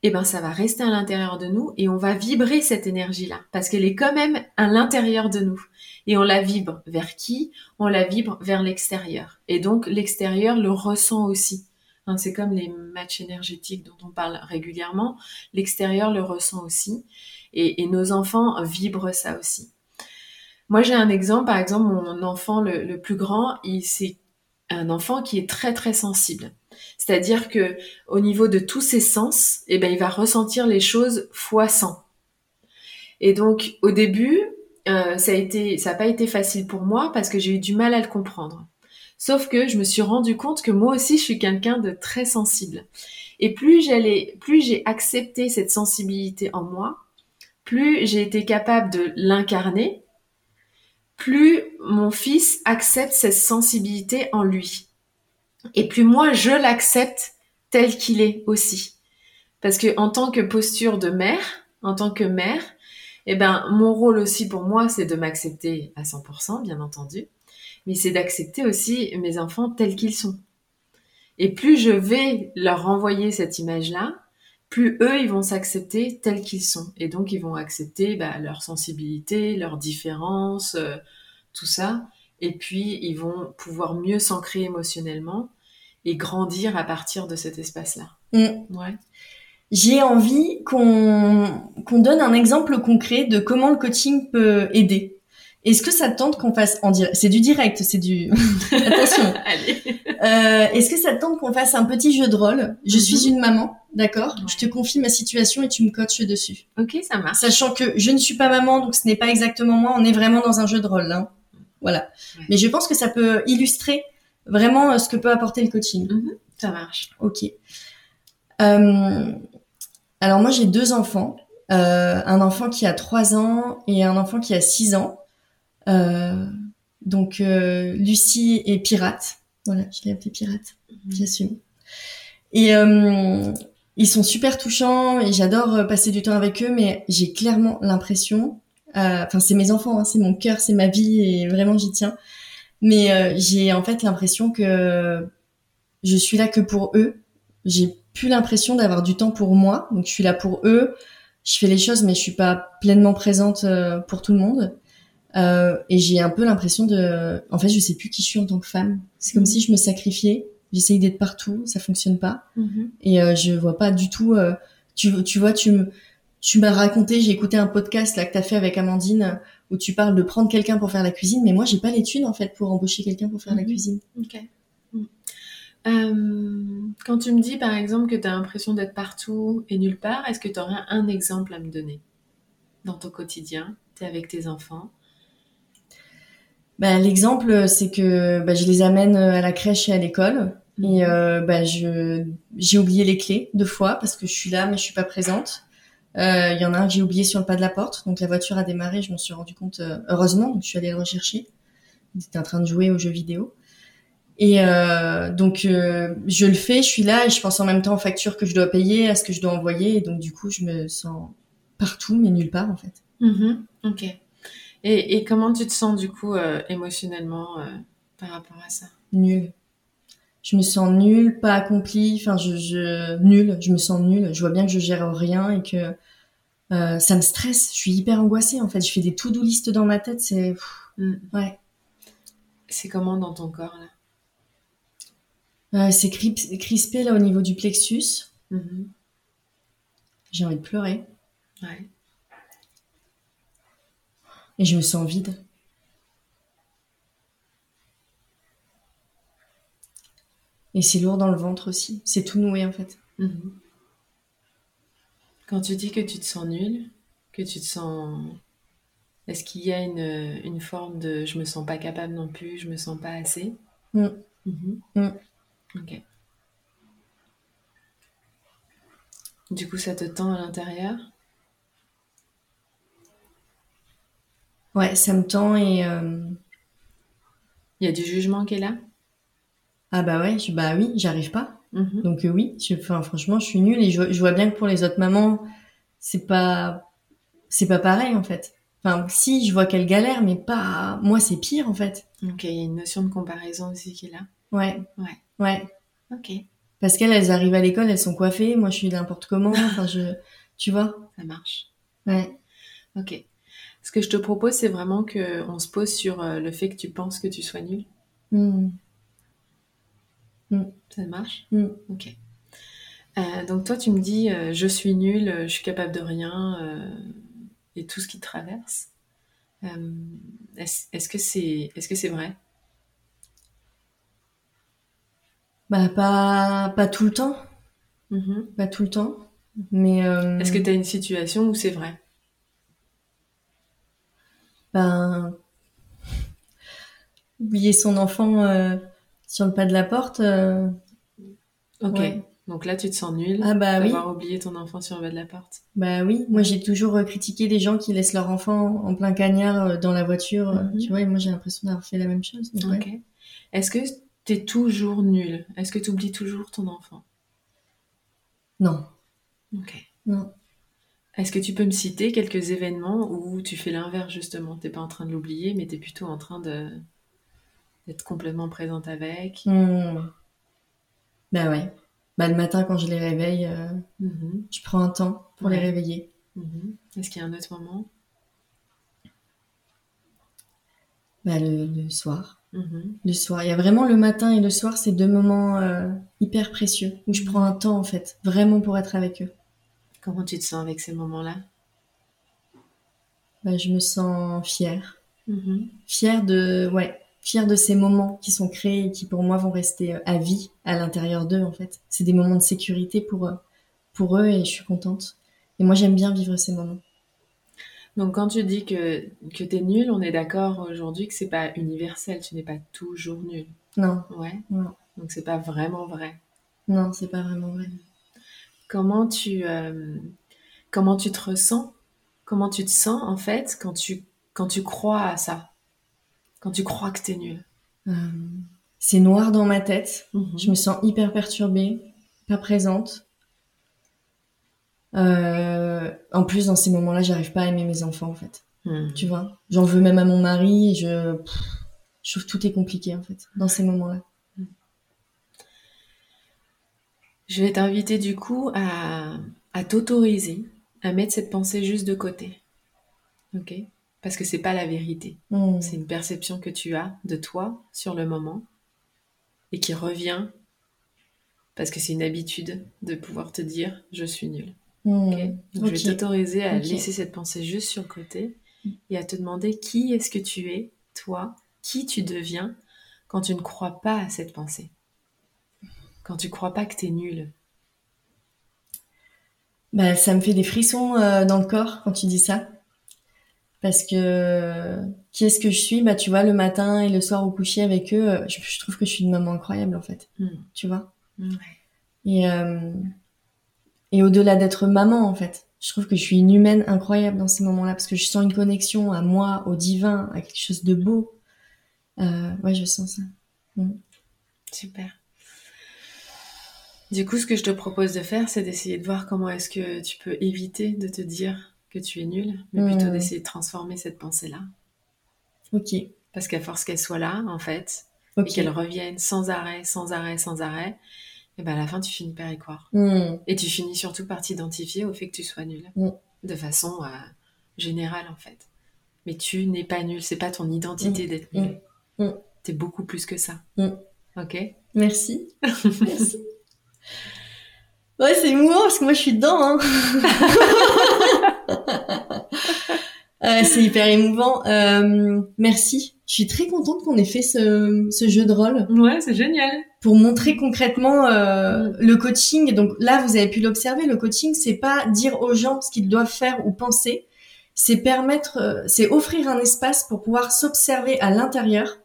eh ben ça va rester à l'intérieur de nous et on va vibrer cette énergie-là parce qu'elle est quand même à l'intérieur de nous. Et on la vibre vers qui? On la vibre vers l'extérieur. Et donc l'extérieur le ressent aussi. C'est comme les matchs énergétiques dont on parle régulièrement. L'extérieur le ressent aussi. Et, nos enfants vibrent ça aussi. Moi j'ai un exemple, par exemple mon enfant le, plus grand, c'est un enfant qui est très très sensible. C'est-à-dire que au niveau de tous ses sens, eh ben, il va ressentir les choses fois 100. Et donc, au début, euh, ça a été, ça n'a pas été facile pour moi parce que j'ai eu du mal à le comprendre. Sauf que je me suis rendu compte que moi aussi, je suis quelqu'un de très sensible. Et plus j'allais, plus j'ai accepté cette sensibilité en moi, plus j'ai été capable de l'incarner, plus mon fils accepte cette sensibilité en lui. Et plus moi, je l'accepte tel qu'il est aussi. Parce que en tant que posture de mère, en tant que mère, eh ben, mon rôle aussi pour moi, c'est de m'accepter à 100%, bien entendu. Mais c'est d'accepter aussi mes enfants tels qu'ils sont. Et plus je vais leur renvoyer cette image-là, plus eux, ils vont s'accepter tels qu'ils sont. Et donc, ils vont accepter bah, leur sensibilité, leurs différences, euh, tout ça et puis ils vont pouvoir mieux s'ancrer émotionnellement et grandir à partir de cet espace-là. Mm. Ouais. J'ai envie qu'on qu'on donne un exemple concret de comment le coaching peut aider. Est-ce que ça te tente qu'on fasse en direct? C'est du direct, c'est du attention. Allez. Euh, Est-ce que ça te tente qu'on fasse un petit jeu de rôle? Je mm-hmm. suis une maman, d'accord? Je te confie ma situation et tu me coaches dessus. Ok, ça marche. Sachant que je ne suis pas maman, donc ce n'est pas exactement moi. On est vraiment dans un jeu de rôle. Hein. Voilà. Mais je pense que ça peut illustrer vraiment euh, ce que peut apporter le coaching. Mhm. ça marche. Ok. Euh, alors moi j'ai deux enfants, euh, un enfant qui a 3 ans et un enfant qui a 6 ans. Donc Lucie est pirate. Voilà, je l'ai appelée pirate. Mhm. J'assume. Et ils sont super touchants et j'adore passer du temps avec eux, mais j'ai clairement l'impression euh, enfin, c'est mes enfants, hein, c'est mon cœur, c'est ma vie et vraiment j'y tiens. Mais euh, j'ai en fait l'impression que je suis là que pour eux. J'ai plus l'impression d'avoir du temps pour moi. Donc je suis là pour eux. Je fais les choses, mais je suis pas pleinement présente euh, pour tout le monde. Euh, et j'ai un peu l'impression de, en fait, je sais plus qui je suis en tant que femme. C'est comme mhm. si je me sacrifiais. J'essaye d'être partout, ça fonctionne pas. Mhm. Et euh, je vois pas du tout. tu, tu vois, tu me, tu m'as raconté, j'ai écouté un podcast là que t'as fait avec Amandine où tu parles de prendre quelqu'un pour faire la cuisine, mais moi j'ai pas les thunes en fait pour embaucher quelqu'un pour faire la mhm. cuisine. Ok. Euh, quand tu me dis par exemple que tu as l'impression d'être partout et nulle part, est-ce que tu aurais un exemple à me donner dans ton quotidien? Tu es avec tes enfants? Bah, L'exemple, c'est que bah, je les amène à la crèche et à l'école. Et mhm. euh, bah, je, j'ai oublié les clés deux fois parce que je suis là mais je suis pas présente. Euh, il y en a un que j'ai oublié sur le pas de la porte, donc la voiture a démarré, je m'en suis rendu compte euh, heureusement, donc je suis allée le rechercher. Il était en train de jouer aux jeux vidéo. Et euh, donc je le fais, je suis là et je pense en même temps aux factures que je dois payer, à ce que je dois envoyer, et donc du coup je me sens partout mais nulle part en fait. Mm-hmm. ok. Et, et, comment tu te sens du coup émotionnellement par rapport à ça? Nul je me sens nulle, pas accomplie, enfin je, je nulle, je me sens nulle. Je vois bien que je gère rien et que euh, ça me stresse. Je suis hyper angoissée en fait. Je fais des to-do list dans ma tête. C'est mm. ouais. C'est comment dans ton corps là? Euh, C'est crispé là au niveau du plexus. Mhm. J'ai envie de pleurer. Ouais. Et je me sens vide. Et c'est lourd dans le ventre aussi. C'est tout noué en fait. Mhm. Quand tu dis que tu te sens nul, que tu te sens... Est-ce qu'il y a une, une forme de je me sens pas capable non plus, je me sens pas assez Mm. Mhm. Mm. Ok. Du coup, ça te tend à l'intérieur? Ouais, ça me tend et euh, Il y a du jugement qui est là? Ah bah ouais, je, bah oui, j'arrive pas. Mhm. Donc euh, oui, je, enfin, franchement, je suis nulle et je, je vois bien que pour les autres mamans, c'est pas, c'est pas pareil en fait. Enfin, si, je vois qu'elles galèrent, mais pas, moi, c'est pire en fait. Ok, il y a une notion de comparaison aussi qui est là. Ouais. Ouais. Ouais. Ok, Parce qu'elles, elles arrivent à l'école, elles sont coiffées, moi, je suis n'importe comment. Enfin, je, tu vois. ça marche. Ouais. Ok. Ce que je te propose, c'est vraiment que on se pose sur euh, le fait que tu penses que tu sois nul. Mm. Ça marche? Mm. Ok. Euh, donc toi, tu me dis, euh, je suis nulle, euh, je suis capable de rien, et tout ce qui te traverse. Est-ce, est-ce que c'est, est-ce que c'est vrai? Bah, pas, pas tout le temps. Mhm. Pas tout le temps. Mais, Est-ce que tu as une situation où c'est vrai? Ben, oublier son enfant euh, sur le pas de la porte. euh, Ok. Ouais. Donc là, tu te sens nul Ah bah oui. d'avoir oublié ton enfant sur le bas de la porte. Bah oui. Moi, j'ai toujours euh, critiqué les gens qui laissent leur enfant en plein cagnard dans la voiture. Mhm. Tu vois, et moi, j'ai l'impression d'avoir fait la même chose. donc ouais. Ok. Est-ce que tu es toujours nul Est-ce que tu oublies toujours ton enfant? Non. Ok. Non. Est-ce que tu peux me citer quelques événements où tu fais l'inverse justement? T'es pas en train de l'oublier, mais t'es plutôt en train de d'être complètement présente avec? Hmm. Bah ouais. Bah le matin, quand je les réveille, euh, Mhm, je prends un temps pour les réveiller. mhm. Est-ce qu'il y a un autre moment? Bah le, le soir. Mhm, Le soir. Il y a vraiment le matin et le soir, c'est deux moments euh, hyper précieux où je prends un temps en fait, vraiment pour être avec eux. Comment tu te sens avec ces moments-là? Bah, je me sens fière. Mhm, Fière de, ouais, fière de ces moments qui sont créés et qui pour moi vont rester euh, à vie à l'intérieur d'eux en fait. C'est des moments de sécurité pour eux, pour eux et je suis contente. Et moi j'aime bien vivre ces moments. Donc quand tu dis que, que t'es nul, on est d'accord aujourd'hui que c'est pas universel, tu n'es pas toujours nul. Non, Ouais. non, Donc c'est pas vraiment vrai. non, c'est pas vraiment vrai. Comment tu, euh, comment tu te ressens? Comment tu te sens en fait quand tu, quand tu crois à ça? Quand tu crois que t'es nul? Euh, c'est noir dans ma tête. Mhm. Je me sens hyper perturbée, pas présente. Euh, en plus, dans ces moments-là, j'arrive pas à aimer mes enfants, en fait. Mhm. Tu vois? J'en veux même à mon mari et je... pff, je trouve tout est compliqué, en fait, dans ces moments-là. Je vais t'inviter du coup à, à t'autoriser à mettre cette pensée juste de côté. Ok? Parce que c'est pas la vérité. Hmm. C'est une perception que tu as de toi sur le moment et qui revient parce que c'est une habitude de pouvoir te dire je suis nul. Hmm. Donc je vais t'autoriser à laisser cette pensée juste sur le côté et à te demander qui est-ce que tu es, toi, qui tu deviens quand tu ne crois pas à cette pensée? Quand tu crois pas que t'es nul. Bah, ça me fait des frissons euh, dans le corps quand tu dis ça. Parce que qui est-ce que je suis? Bah, tu vois, le matin et le soir au coucher avec eux, euh, je, je trouve que je suis une maman incroyable, en fait. Hmm. Tu vois? Ouais. Et, euh, et au-delà d'être maman, en fait, je trouve que je suis une humaine incroyable dans ces moments-là, parce que je sens une connexion à moi, au divin, à quelque chose de beau. Ouais, je sens ça. Super. Du coup, ce que je te propose de faire, c'est d'essayer de voir comment est-ce que tu peux éviter de te dire que tu es nul, mais plutôt Hmm. d'essayer de transformer cette pensée-là. Ok, Parce qu'à force qu'elle soit là, en fait, et qu'elle revienne sans arrêt, sans arrêt, sans arrêt, et ben à la fin, tu finis par y croire. Hmm. Et tu finis surtout par t'identifier au fait que tu sois nul. Mm. De façon euh, générale, en fait. Mais tu n'es pas nul, c'est pas ton identité d'être nul. T'es beaucoup plus que ça. Ok? Merci. Merci. Ouais, c'est émouvant parce que moi je suis dedans. Hein. euh, c'est hyper émouvant. Euh, merci. Je suis très contente qu'on ait fait ce, ce jeu de rôle. Ouais, c'est génial. Pour montrer concrètement euh, le coaching. Donc là, vous avez pu l'observer. Le coaching, c'est pas dire aux gens ce qu'ils doivent faire ou penser. C'est permettre, euh, c'est offrir un espace pour pouvoir s'observer à l'intérieur,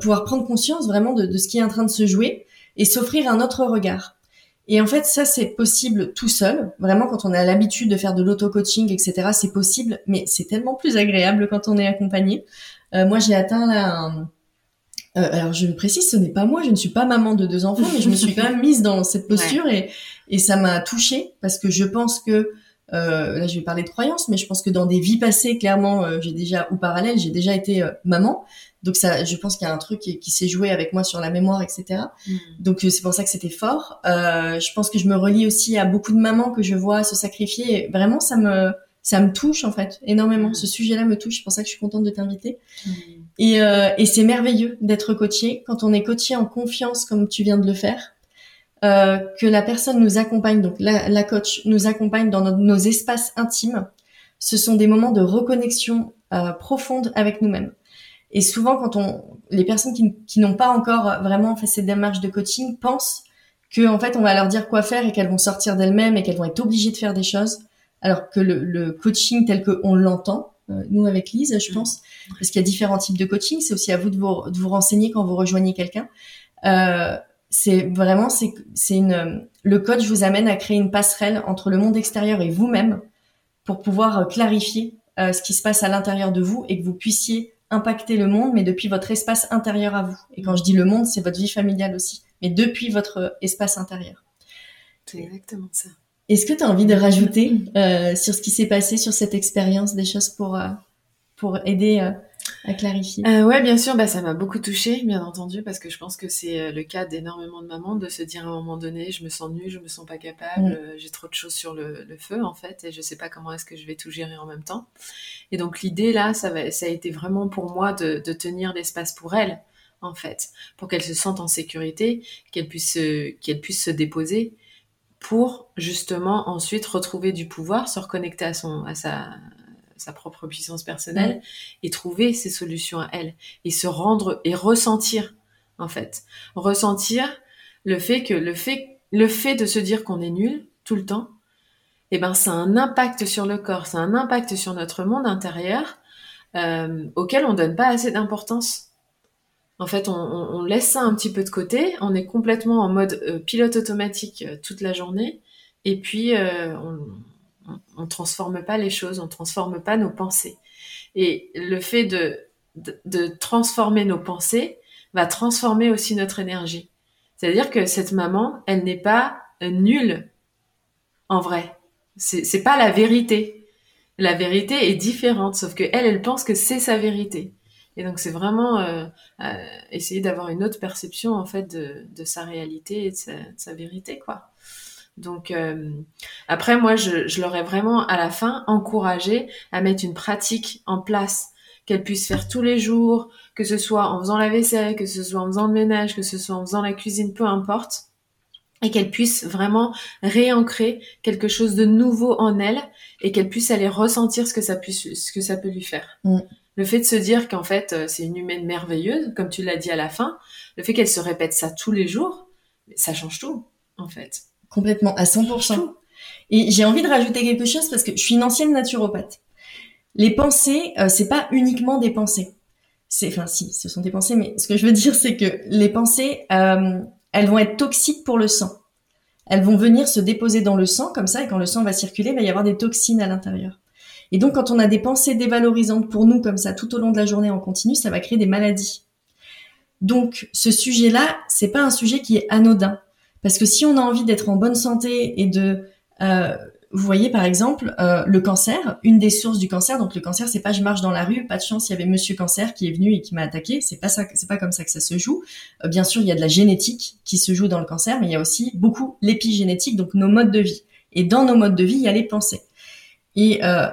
pouvoir prendre conscience vraiment de, de ce qui est en train de se jouer et s'offrir un autre regard. Et en fait, ça, c'est possible tout seul. Vraiment, quand on a l'habitude de faire de l'auto-coaching, etc., c'est possible, mais c'est tellement plus agréable quand on est accompagné. Euh, moi, j'ai atteint là un... Euh, alors, je précise, ce n'est pas moi, je ne suis pas maman de deux enfants, mais je me suis quand même mise dans cette posture et, et ça m'a touchée parce que je pense que euh, là, je vais parler de croyances, mais je pense que dans des vies passées, clairement, euh, j'ai déjà ou parallèle, j'ai déjà été euh, maman. Donc ça, je pense qu'il y a un truc qui, s'est joué avec moi sur la mémoire, etc. Mm. Donc euh, c'est pour ça que c'était fort. Euh, je pense que je me relie aussi à beaucoup de mamans que je vois se sacrifier. Et vraiment, ça me ça me touche en fait énormément. Mm. Ce sujet-là me touche. C'est pour ça que je suis contente de t'inviter. Mm. Et, euh, et c'est merveilleux d'être coaché quand on est coaché en confiance, comme tu viens de le faire. Euh, que la personne nous accompagne, donc la, la coach nous accompagne dans nos, nos, espaces intimes. Ce sont des moments de reconnexion euh, profonde avec nous-mêmes. Et souvent, quand on, les personnes qui, qui n'ont pas encore vraiment fait cette démarche de coaching pensent que en fait, on va leur dire quoi faire et qu'elles vont sortir d'elles-mêmes et qu'elles vont être obligées de faire des choses, alors que le, le coaching tel qu'on l'entend, euh, nous avec Lise, je pense, parce qu'il y a différents types de coaching, c'est aussi à vous de vous, de vous renseigner quand vous rejoignez quelqu'un. Euh, c'est vraiment, c'est, c'est une, le coach vous amène à créer une passerelle entre le monde extérieur et vous-même pour pouvoir clarifier euh, ce qui se passe à l'intérieur de vous et que vous puissiez impacter le monde, mais depuis votre espace intérieur à vous. Et quand je dis le monde, c'est votre vie familiale aussi, mais depuis votre espace intérieur. C'est exactement ça. Est-ce que tu as envie de rajouter euh, sur ce qui s'est passé, sur cette expérience, des choses pour, euh, pour aider euh, à clarifier euh, Ouais, bien sûr, bah, ça m'a beaucoup touchée, bien entendu, parce que je pense que c'est euh, le cas d'énormément de mamans de se dire à un moment donné, je me sens nulle, je me sens pas capable, mm. j'ai trop de choses sur le, le, feu en fait, et je sais pas comment est-ce que je vais tout gérer en même temps. Et donc l'idée là, ça, va, ça a été vraiment pour moi de, de tenir l'espace pour elle, en fait, pour qu'elle se sente en sécurité, qu'elle puisse, qu'elle puisse se déposer pour justement ensuite retrouver du pouvoir, se reconnecter à son, à sa, sa propre puissance personnelle mmh. et trouver ses solutions à elle et se rendre et ressentir en fait ressentir le fait que le fait le fait de se dire qu'on est nul tout le temps eh ben ça a un impact sur le corps ça a un impact sur notre monde intérieur euh, auquel on donne pas assez d'importance en fait, on, on, laisse ça un petit peu de côté. On est complètement en mode euh, pilote automatique euh, toute la journée. Et puis, euh, on, on, transforme pas les choses, on transforme pas nos pensées. Et le fait de, de, transformer nos pensées va transformer aussi notre énergie. C'est-à-dire que cette maman, elle n'est pas nulle en vrai. C'est pas la vérité. La vérité est différente, sauf que elle, elle pense que c'est sa vérité. Et donc c'est vraiment euh, euh, essayer d'avoir une autre perception en fait de, de sa réalité et de sa, de sa vérité, quoi. Donc euh, après, moi, je, je l'aurais vraiment à la fin encouragé à mettre une pratique en place qu'elle puisse faire tous les jours, que ce soit en faisant la vaisselle, que ce soit en faisant le ménage, que ce soit en faisant la cuisine, peu importe, et qu'elle puisse vraiment réancrer quelque chose de nouveau en elle et qu'elle puisse aller ressentir ce que ça puisse, ce que ça peut lui faire. Mm. Le fait de se dire qu'en fait euh, c'est une humaine merveilleuse, comme tu l'as dit à la fin, le fait qu'elle se répète ça tous les jours, ça change tout en fait. Complètement, à 100%. Et j'ai envie de rajouter quelque chose parce que je suis une ancienne naturopathe. Les pensées, euh, c'est pas uniquement des pensées. C'est, enfin, si, ce sont des pensées, mais ce que je veux dire, c'est que les pensées, euh, elles vont être toxiques pour le sang. Elles vont venir se déposer dans le sang comme ça, et quand le sang va circuler, il va y avoir des toxines à l'intérieur. Et donc, quand on a des pensées dévalorisantes pour nous comme ça tout au long de la journée en continu, ça va créer des maladies. Donc, ce sujet-là, c'est pas un sujet qui est anodin. Parce que si on a envie d'être en bonne santé et de, euh, vous voyez par exemple euh, le cancer, une des sources du cancer. Donc le cancer, c'est pas je marche dans la rue, pas de chance, il y avait Monsieur Cancer qui est venu et qui m'a attaqué. C'est pas ça, c'est pas comme ça que ça se joue. Euh, bien sûr, il y a de la génétique qui se joue dans le cancer, mais il y a aussi beaucoup l'épigénétique, donc nos modes de vie. Et dans nos modes de vie, il y a les pensées. Et euh,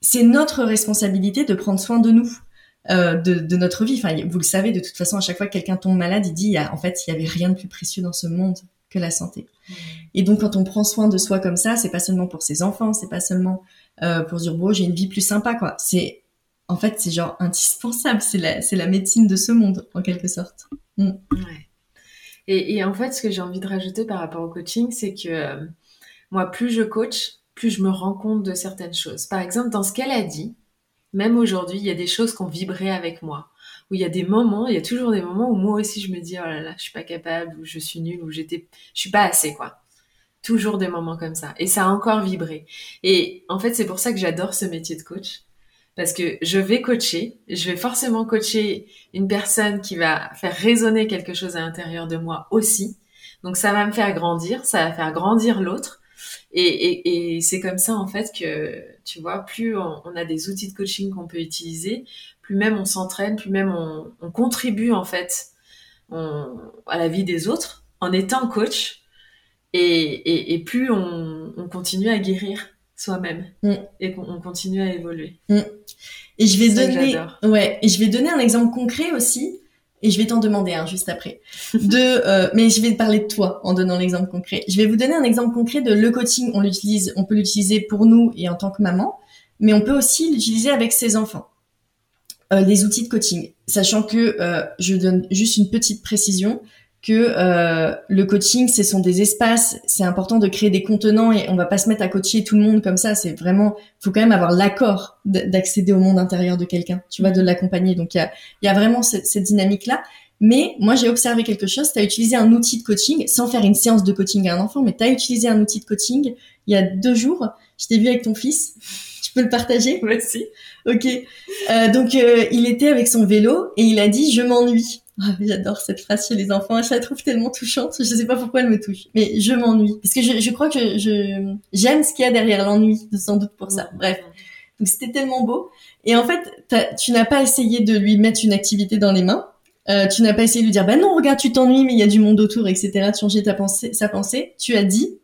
c'est notre responsabilité de prendre soin de nous. Euh, de, de, notre vie. Enfin, vous le savez, de toute façon, à chaque fois que quelqu'un tombe malade, il dit, en fait, il y avait rien de plus précieux dans ce monde que la santé. Et donc quand on prend soin de soi comme ça, c'est pas seulement pour ses enfants, c'est pas seulement euh, pour dire bon j'ai une vie plus sympa quoi. C'est en fait c'est genre indispensable, c'est la c'est la médecine de ce monde en quelque sorte. Mm. Ouais. Et, et, en fait ce que j'ai envie de rajouter par rapport au coaching, c'est que euh, moi plus je coach, plus je me rends compte de certaines choses. Par exemple dans ce qu'elle a dit, même aujourd'hui il y a des choses qui ont vibré avec moi où il y a des moments, il y a toujours des moments où moi aussi je me dis oh là là, je suis pas capable, ou je suis nulle, ou j'étais, je suis pas assez quoi. Toujours des moments comme ça. Et ça a encore vibré. Et en fait, c'est pour ça que j'adore ce métier de coach. Parce que je vais coacher, je vais forcément coacher une personne qui va faire résonner quelque chose à l'intérieur de moi aussi. Donc ça va me faire grandir, ça va faire grandir l'autre. Et, et, et c'est comme ça en fait que, tu vois, plus on, on a des outils de coaching qu'on peut utiliser, plus même on s'entraîne, plus même on, on, contribue en fait à la vie des autres en étant coach et, et, plus on, on, continue à guérir soi-même mm. et qu'on continue à évoluer. Mm. Et je vais donner, ouais, et je vais donner un exemple concret aussi. Et je vais t'en demander un juste après. De, euh, mais je vais parler de toi en donnant l'exemple concret. Je vais vous donner un exemple concret de le coaching. On l'utilise, on peut l'utiliser pour nous et en tant que maman, mais on peut aussi l'utiliser avec ses enfants. Euh, les outils de coaching, sachant que euh, je donne juste une petite précision que euh, le coaching, ce sont des espaces, c'est important de créer des contenants et on va pas se mettre à coacher tout le monde comme ça. C'est vraiment, faut quand même avoir l'accord d'accéder au monde intérieur de quelqu'un, tu vois, de l'accompagner. Donc il y a, y a vraiment cette, cette dynamique-là. Mais moi, j'ai observé quelque chose. Tu as utilisé un outil de coaching sans faire une séance de coaching à un enfant, mais tu as utilisé un outil de coaching il y a deux jours. Je t'ai vu avec ton fils. Tu peux le partager? Merci. Ok. Euh, donc, euh, il était avec son vélo et il a dit « je m'ennuie ah, J'adore cette phrase chez les enfants. Je la trouve tellement touchante. Je sais pas pourquoi elle me touche, mais je m'ennuie parce que je, je, crois que je j'aime ce qu'il y a derrière l'ennui, sans doute pour ça. Bref. Donc c'était tellement beau. Et en fait, tu n'as pas essayé de lui mettre une activité dans les mains. Euh, tu n'as pas essayé de lui dire bah non regarde tu t'ennuies mais il y a du monde autour etc. De changer ta pensée, sa pensée. Tu as dit.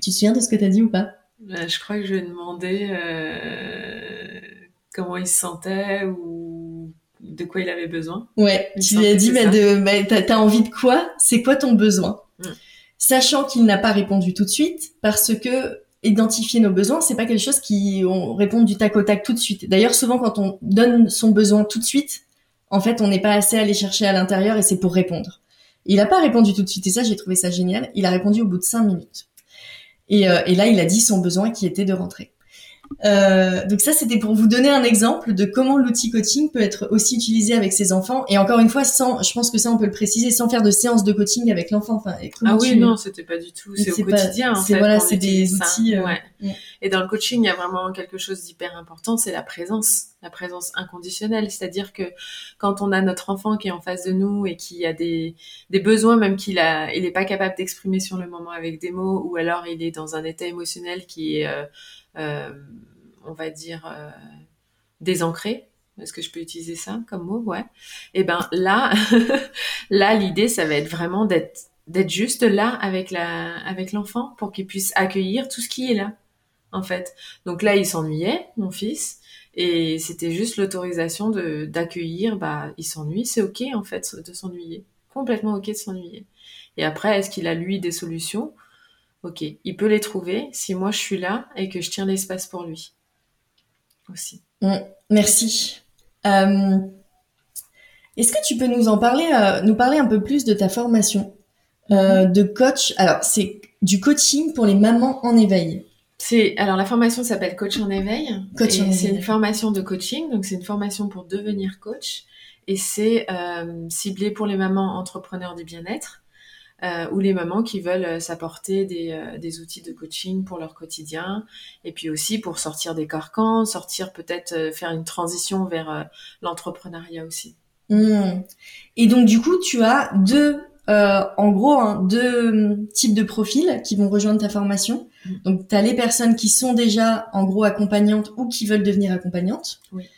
Tu te souviens de ce que tu as dit ou pas? Bah, Je crois que je lui ai demandé euh, comment il se sentait ou de quoi il avait besoin. Ouais. tu lui as dit bah, bah, t'as envie de quoi? C'est quoi ton besoin? Mm. Sachant qu'il n'a pas répondu tout de suite parce que identifier nos besoins, c'est pas quelque chose qui on répond du tac au tac tout de suite. D'ailleurs, souvent quand on donne son besoin tout de suite, en fait, on n'est pas assez allé chercher à l'intérieur et c'est pour répondre. Il n'a pas répondu tout de suite et ça, j'ai trouvé ça génial. Il a répondu au bout de cinq minutes. Et, euh, et là, il a dit son besoin qui était de rentrer. Euh, donc ça, c'était pour vous donner un exemple de comment l'outil coaching peut être aussi utilisé avec ses enfants. Et encore une fois, sans, je pense que ça, on peut le préciser, sans faire de séance de coaching avec l'enfant. Enfin, ah oui, non, c'était pas du tout. C'est au quotidien. C'est voilà, c'est des outils. Euh, ouais. Et dans le coaching, il y a vraiment quelque chose d'hyper important, c'est la présence, la présence inconditionnelle. C'est-à-dire que quand on a notre enfant qui est en face de nous et qui a des, des besoins, même qu'il a, il est pas capable d'exprimer sur le moment avec des mots, ou alors il est dans un état émotionnel qui est euh, euh, on va dire, euh, désancré. Est-ce que je peux utiliser ça comme mot? Ouais. Et eh ben là, là l'idée, ça va être vraiment d'être juste là avec la avec l'enfant pour qu'il puisse accueillir tout ce qui est là en fait. Donc là, il s'ennuyait, mon fils, et c'était juste l'autorisation de d'accueillir. Bah, il s'ennuie, c'est ok en fait de s'ennuyer, complètement ok de s'ennuyer. Et après, est-ce qu'il a lui des solutions? Ok, il peut les trouver si moi je suis là et que je tiens l'espace pour lui aussi. Mm, merci. Euh, est-ce que tu peux nous en parler, euh, nous parler un peu plus de ta formation euh, mm-hmm. de coach? Alors, c'est du coaching pour les mamans en éveil. C'est alors la formation s'appelle Coach en éveil. Coach C'est une formation de coaching, donc c'est une formation pour devenir coach et c'est ciblé pour les mamans entrepreneurs du bien-être euh, ou les mamans qui veulent euh, s'apporter des, euh, des, outils de coaching pour leur quotidien, et puis aussi pour sortir des carcans, sortir peut-être faire une transition vers l'entrepreneuriat aussi. Mmh. Et donc du coup, tu as deux, en gros, hein, deux types de profils qui vont rejoindre ta formation. Mmh. Donc tu as les personnes qui sont déjà en gros accompagnantes ou qui veulent devenir accompagnantes. Oui.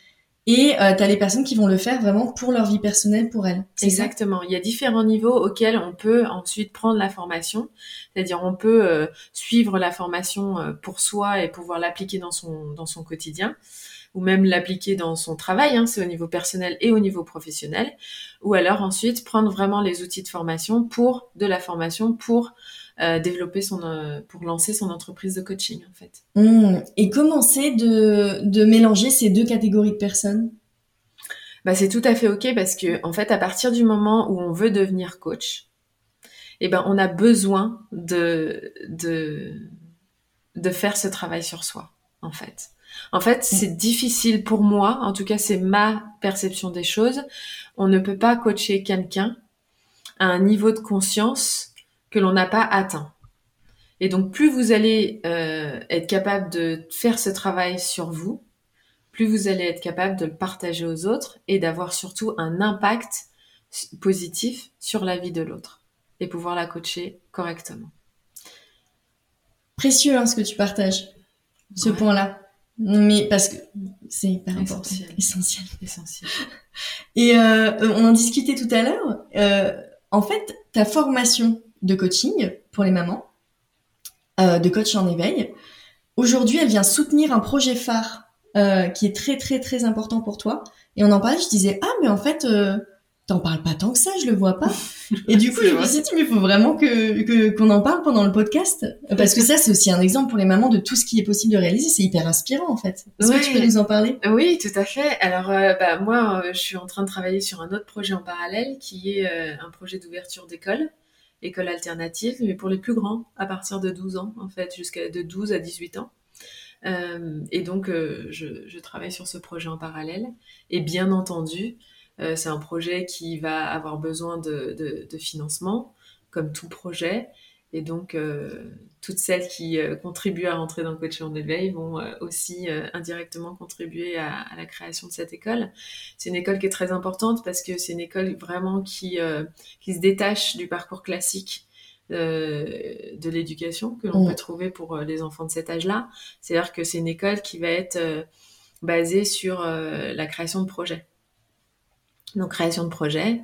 Et euh, tu as les personnes qui vont le faire vraiment pour leur vie personnelle, pour elles. Exactement. Il y a différents niveaux auxquels on peut ensuite prendre la formation. C'est-à-dire on peut euh, suivre la formation euh, pour soi et pouvoir l'appliquer dans son dans son quotidien. ou même l'appliquer dans son travail, hein, c'est au niveau personnel et au niveau professionnel, ou alors ensuite prendre vraiment les outils de formation pour de la formation pour euh, développer son, euh, pour lancer son entreprise de coaching en fait. Mmh. Et commencer de, de mélanger ces deux catégories de personnes? Bah, c'est tout à fait ok parce que en fait à partir du moment où on veut devenir coach, eh ben on a besoin de de de faire ce travail sur soi en fait. En fait, mm. c'est difficile pour moi, en tout cas c'est ma perception des choses. On ne peut pas coacher quelqu'un à un niveau de conscience que l'on n'a pas atteint. Et donc plus vous allez euh, être capable de faire ce travail sur vous, plus vous allez être capable de le partager aux autres et d'avoir surtout un impact positif sur la vie de l'autre et pouvoir la coacher correctement. Précieux hein, ce que tu partages, ce point-là. Mais parce que c'est hyper important, essentiel. Essentiel. Et euh, on en discutait tout à l'heure. Euh, en fait, ta formation de coaching pour les mamans, euh, de coach en éveil, aujourd'hui, elle vient soutenir un projet phare euh, qui est très très très important pour toi. Et on en parlait, je disais ah mais en fait euh, t'en parles pas tant que ça, je le vois pas. Et du coup je me suis dit mais il faut vraiment que qu'on en parle pendant le podcast parce que ça c'est aussi un exemple pour les mamans de tout ce qui est possible de réaliser. C'est hyper inspirant en fait. Est-ce que tu peux nous en parler? Oui tout à fait. Alors euh, bah moi je suis en train de travailler sur un autre projet en parallèle qui est un projet d'ouverture d'école école alternative, mais pour les plus grands, à partir de 12 ans, en fait, jusqu'à de 12 à 18 ans. Euh, et donc, euh, je, travaille sur ce projet en parallèle. Et bien entendu, euh, c'est un projet qui va avoir besoin de, financement, comme tout projet. Et donc, toutes celles qui contribuent à rentrer dans le coaching en éveil vont aussi indirectement contribuer à, la création de cette école. C'est une école qui est très importante parce que c'est une école vraiment qui, qui se détache du parcours classique euh, de l'éducation que l'on peut trouver pour euh, les enfants de cet âge-là. C'est-à-dire que c'est une école qui va être euh, basée sur la création de projets. Donc création de projets,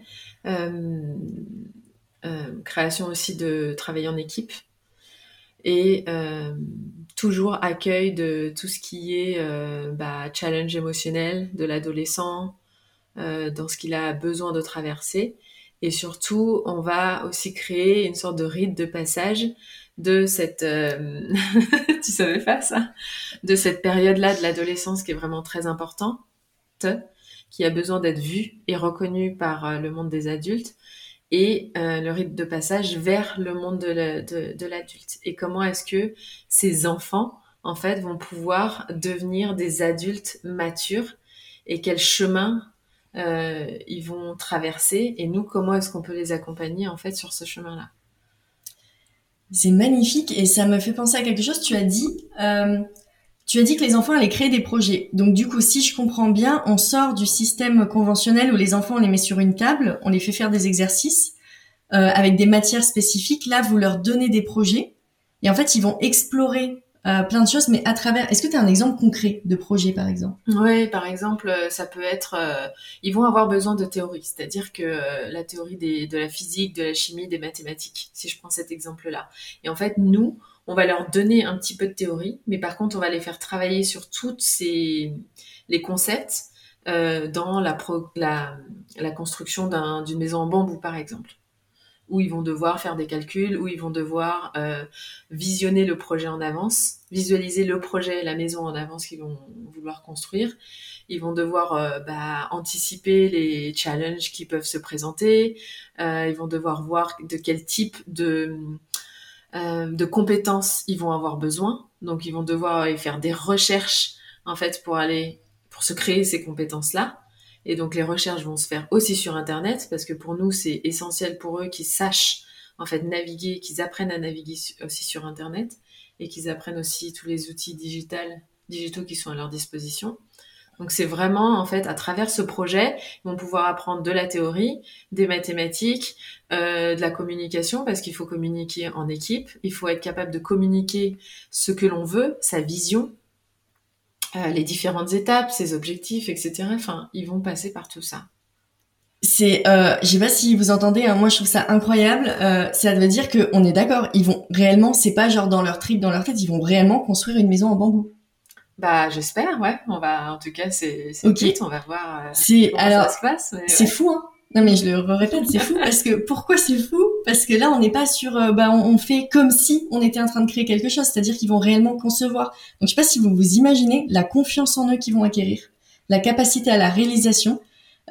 création aussi de travail en équipe. Et toujours accueil de tout ce qui est bah, challenge émotionnel de l'adolescent dans ce qu'il a besoin de traverser. Et surtout, on va aussi créer une sorte de rite de passage de cette, euh, tu savais pas ça, de cette période-là de l'adolescence qui est vraiment très importante, qui a besoin d'être vue et reconnue par euh, le monde des adultes, et euh, le rite de passage vers le monde de, de l'adulte. Et comment est-ce que ces enfants, en fait, vont pouvoir devenir des adultes matures et quel chemin euh, ils vont traverser et nous, comment est-ce qu'on peut les accompagner en fait sur ce chemin-là? C'est magnifique et ça me fait penser à quelque chose. Tu as dit, euh, tu as dit que les enfants allaient créer des projets. Donc du coup, si je comprends bien, on sort du système conventionnel où les enfants on les met sur une table, on les fait faire des exercices euh, avec des matières spécifiques. Là, vous leur donnez des projets et en fait, ils vont explorer euh, plein de choses, mais à travers. Est-ce que tu as un exemple concret de projet, par exemple? Oui, par exemple, euh, ça peut être. Euh, ils vont avoir besoin de théorie, c'est-à-dire que la théorie des, de la physique, de la chimie, des mathématiques, si je prends cet exemple-là. Et en fait, nous, on va leur donner un petit peu de théorie, mais par contre, on va les faire travailler sur toutes ces les concepts dans la, la, la construction d'une maison en bambou, par exemple où ils vont devoir faire des calculs, où ils vont devoir euh, visionner le projet en avance, visualiser le projet, la maison en avance qu'ils vont vouloir construire. Ils vont devoir euh, bah, anticiper les challenges qui peuvent se présenter. Euh, ils vont devoir voir de quel type de de compétences ils vont avoir besoin. Donc ils vont devoir faire des recherches en fait pour aller pour se créer ces compétences là. Et donc les recherches vont se faire aussi sur Internet parce que pour nous c'est essentiel pour eux qu'ils sachent en fait naviguer, qu'ils apprennent à naviguer aussi sur Internet et qu'ils apprennent aussi tous les outils digitaux qui sont à leur disposition. Donc c'est vraiment en fait à travers ce projet, ils vont pouvoir apprendre de la théorie, des mathématiques, euh, de la communication parce qu'il faut communiquer en équipe, il faut être capable de communiquer ce que l'on veut, sa vision, euh, les différentes étapes, ses objectifs, etc. Enfin, ils vont passer par tout ça. C'est, euh, je sais pas si vous entendez, hein, moi je trouve ça incroyable. Euh, ça veut dire que on est d'accord, ils vont réellement, c'est pas genre dans leur trip, dans leur tête, ils vont réellement construire une maison en bambou. Bah, j'espère, ouais. On va, en tout cas, c'est, c'est Ok. on va voir euh, C'est comment alors ça se passe. c'est ouais. fou hein. Non mais je le répète, c'est fou parce que pourquoi c'est fou? Parce que là on n'est pas sur euh, bah on, on fait comme si on était en train de créer quelque chose, c'est-à-dire qu'ils vont réellement concevoir. Donc je sais pas si vous vous imaginez la confiance en eux qu'ils vont acquérir, la capacité à la réalisation,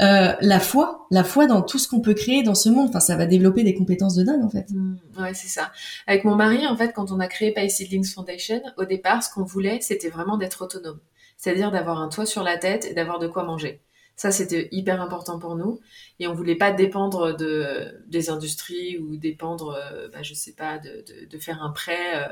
euh, la foi, la foi dans tout ce qu'on peut créer dans ce monde. Enfin ça va développer des compétences de dingue en fait. Mm, ouais, c'est ça. Avec mon mari, en fait, quand on a créé Pie Seedlings Foundation, au départ, ce qu'on voulait, c'était vraiment d'être autonome. C'est-à-dire d'avoir un toit sur la tête et d'avoir de quoi manger. Ça, c'était hyper important pour nous. Et on voulait pas dépendre de, des industries ou dépendre, euh, bah, je sais pas, de, de, faire un prêt euh,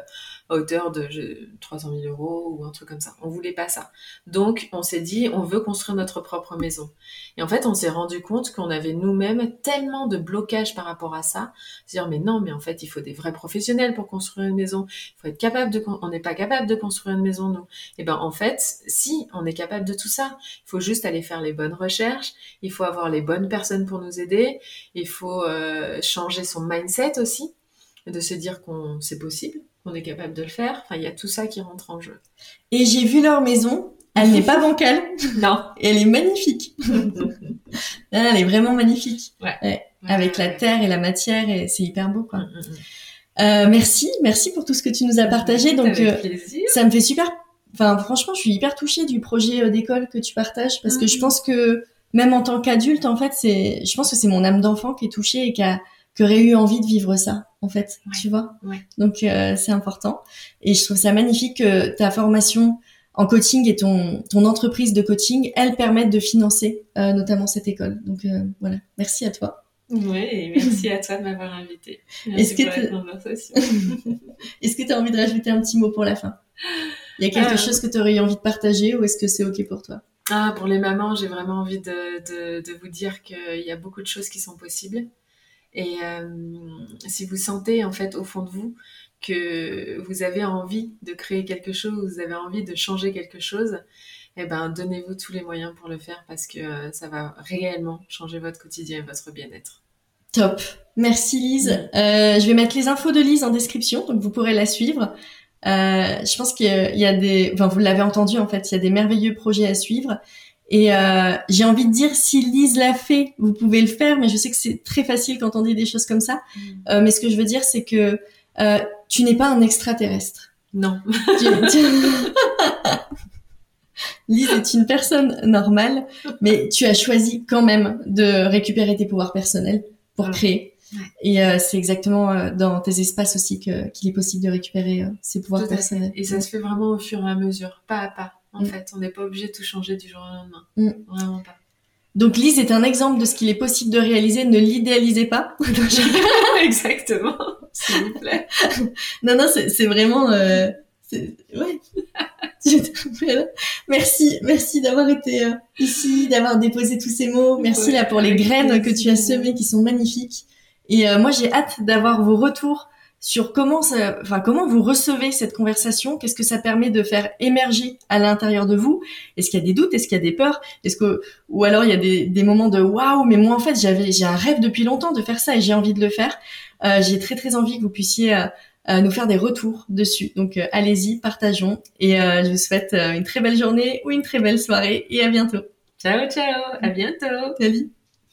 à hauteur de je- 300 000 euros ou un truc comme ça. On voulait pas ça. Donc, on s'est dit, on veut construire notre propre maison. Et en fait, on s'est rendu compte qu'on avait nous-mêmes tellement de blocages par rapport à ça. Se dire, mais non, mais en fait, il faut des vrais professionnels pour construire une maison. Il faut être capable de, on n'est pas capable de construire une maison, nous. Et ben, en fait, si, on est capable de tout ça. Il faut juste aller faire les bonnes recherches. Il faut avoir les bonnes personnes pour nous aider. Il faut euh, changer son mindset aussi, de se dire qu'on c'est possible, qu'on est capable de le faire. Enfin, il y a tout ça qui rentre en jeu. Et j'ai vu leur maison, elle n'est pas bancale, Non. et elle est magnifique. Elle est vraiment magnifique. Avec la Ouais. terre et la matière, et c'est hyper beau quoi. Mm, mm, mm. Euh, merci, merci pour tout ce que tu nous as partagé. Donc, euh, ça me fait super. Enfin, franchement, je suis hyper touchée du projet d'école que tu partages parce que je pense que même en tant qu'adulte, en fait, c'est, je pense que c'est mon âme d'enfant qui est touchée et qui a, qui aurait eu envie de vivre ça, en fait. Ouais. Tu vois. Ouais. Donc, euh, c'est important. Et je trouve ça magnifique que ta formation en coaching et ton, ton entreprise de coaching, elles permettent de financer euh, notamment cette école. Donc, euh, voilà. Merci à toi. Oui, et merci à toi de m'avoir invité. Est-ce que tu as envie de rajouter un petit mot pour la fin? Il y a quelque Euh. chose que tu aurais eu envie de partager ou est-ce que c'est OK pour toi? Ah, pour les mamans, j'ai vraiment envie de, vous dire qu'il y a beaucoup de choses qui sont possibles. Et euh, si vous sentez, en fait, au fond de vous, que vous avez envie de créer quelque chose, vous avez envie de changer quelque chose, eh ben, donnez-vous tous les moyens pour le faire parce que euh, ça va réellement changer votre quotidien et votre bien-être. Top. Merci Lise. Euh, je vais mettre les infos de Lise en description, donc vous pourrez la suivre. Euh, je pense qu'il y a des, enfin vous l'avez entendu en fait, il y a des merveilleux projets à suivre. Et euh, j'ai envie de dire, si Lise l'a fait, vous pouvez le faire, mais je sais que c'est très facile quand on dit des choses comme ça. Euh, mais ce que je veux dire, c'est que euh, tu n'es pas un extraterrestre. Non. Tu- tu- Lise est une personne normale, mais tu as choisi quand même de récupérer tes pouvoirs personnels pour créer. Et euh, c'est exactement euh, dans tes espaces aussi que qu'il est possible de récupérer euh, ces pouvoirs personnels. Et ça se fait vraiment au fur et à mesure, pas à pas. En Mm. fait, on n'est pas obligé de tout changer du jour au lendemain. Mm. Vraiment pas. Donc Lise est un exemple de ce qu'il est possible de réaliser. Ne l'idéalisez pas. Exactement, s'il vous plaît. non, non, c'est c'est vraiment. Euh, c'est- ouais. Merci, merci d'avoir été euh, ici, d'avoir déposé tous ces mots. Merci Ouais, là pour les graines que tu as semées qui sont magnifiques. Et euh, moi, j'ai hâte d'avoir vos retours sur comment ça, enfin comment vous recevez cette conversation. Qu'est-ce que ça permet de faire émerger à l'intérieur de vous? Est-ce qu'il y a des doutes? Est-ce qu'il y a des peurs? Est-ce que ou alors il y a des, des moments de waouh, mais moi en fait j'avais j'ai un rêve depuis longtemps de faire ça et j'ai envie de le faire. Euh, j'ai très très envie que vous puissiez euh, euh, nous faire des retours dessus. Donc euh, allez-y, partageons et euh, je vous souhaite une très belle journée ou une très belle soirée et à bientôt. Ciao, ciao, à bientôt. Salut.